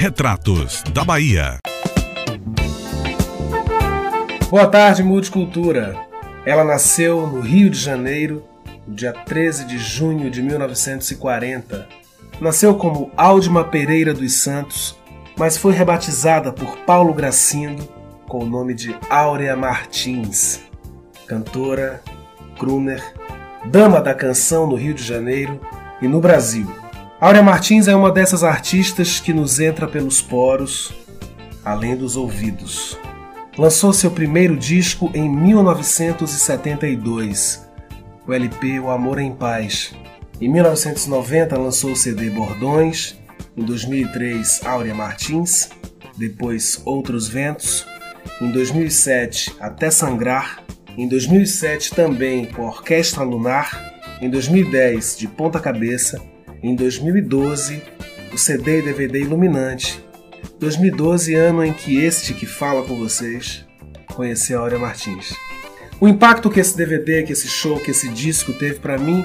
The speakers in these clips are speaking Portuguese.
Retratos da Bahia. Boa tarde, Multicultura. Ela nasceu no Rio de Janeiro, no dia 13 de junho de 1940. Nasceu como Áudima Pereira dos Santos, mas foi rebatizada por Paulo Gracindo com o nome de Áurea Martins. Cantora, crooner, dama da canção no Rio de Janeiro e no Brasil. Áurea Martins é uma dessas artistas que nos entra pelos poros, além dos ouvidos. Lançou seu primeiro disco em 1972, o LP O Amor em Paz. Em 1990 lançou o CD Bordões, em 2003 Áurea Martins, depois Outros Ventos, em 2007 Até Sangrar, em 2007 também com a Orquestra Lunar, em 2010 De Ponta Cabeça, em 2012 o CD e DVD Iluminante 2012, ano em que este que fala com vocês conheceu a Aurea Martins. O impacto que esse DVD, que esse show, que esse disco teve para mim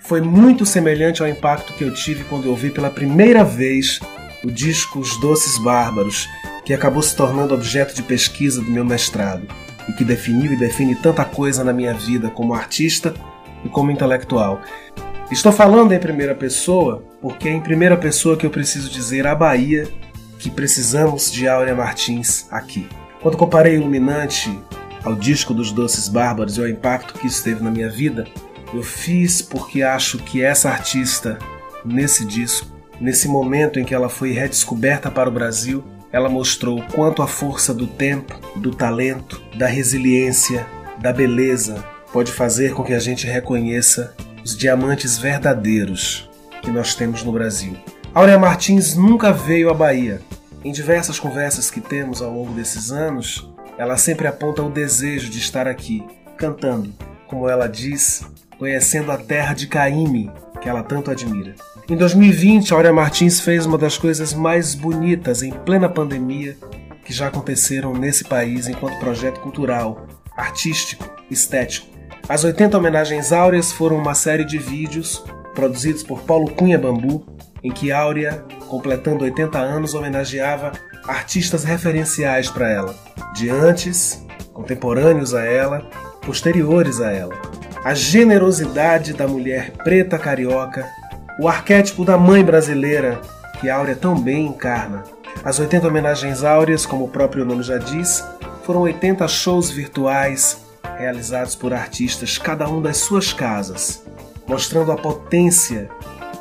foi muito semelhante ao impacto que eu tive quando eu ouvi pela primeira vez o disco Os Doces Bárbaros, que acabou se tornando objeto de pesquisa do meu mestrado e que definiu e define tanta coisa na minha vida como artista e como intelectual. Estou falando em primeira pessoa porque é em primeira pessoa que eu preciso dizer a Bahia que precisamos de Áurea Martins aqui. Quando comparei Iluminante ao disco dos Doces Bárbaros e ao impacto que isso teve na minha vida, eu fiz porque acho que essa artista, nesse disco, nesse momento em que ela foi redescoberta para o Brasil, ela mostrou quanto a força do tempo, do talento, da resiliência, da beleza pode fazer com que a gente reconheça os diamantes verdadeiros que nós temos no Brasil. Aurea Martins nunca veio à Bahia, em diversas conversas que temos ao longo desses anos, ela sempre aponta o desejo de estar aqui, cantando, como ela diz, conhecendo a terra de Caíme, que ela tanto admira. Em 2020, Aurea Martins fez uma das coisas mais bonitas em plena pandemia que já aconteceram nesse país enquanto projeto cultural, artístico, estético. As 80 homenagens áureas foram uma série de vídeos produzidos por Paulo Cunha Bambu, em que Áurea, completando 80 anos, homenageava artistas referenciais para ela, de antes, contemporâneos a ela, posteriores a ela. A generosidade da mulher preta carioca, o arquétipo da mãe brasileira que Áurea tão bem encarna. As 80 homenagens áureas, como o próprio nome já diz, foram 80 shows virtuais realizados por artistas, cada um das suas casas, mostrando a potência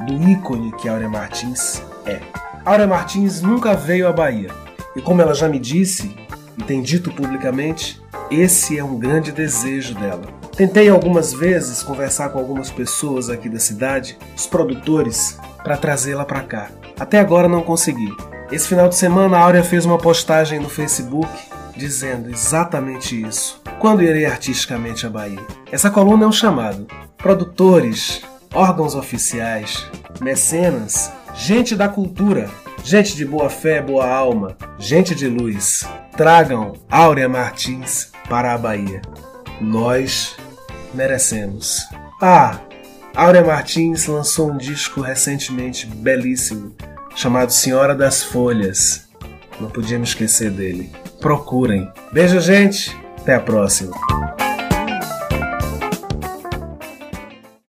do ícone que Áurea Martins é. Áurea Martins nunca veio à Bahia, e como ela já me disse e tem dito publicamente, esse é um grande desejo dela. Tentei algumas vezes conversar com algumas pessoas aqui da cidade, os produtores, para trazê-la para cá. Até agora não consegui. Esse final de semana a Áurea fez uma postagem no Facebook dizendo exatamente isso. Quando irei artisticamente à Bahia? Essa coluna é um chamado. Produtores, órgãos oficiais, mecenas, gente da cultura, gente de boa fé, boa alma, gente de luz, tragam Áurea Martins para a Bahia. Nós merecemos. Ah, Áurea Martins lançou um disco recentemente belíssimo chamado Senhora das Folhas. Não podia me esquecer dele. Procurem. Beijo, gente. Até a próxima.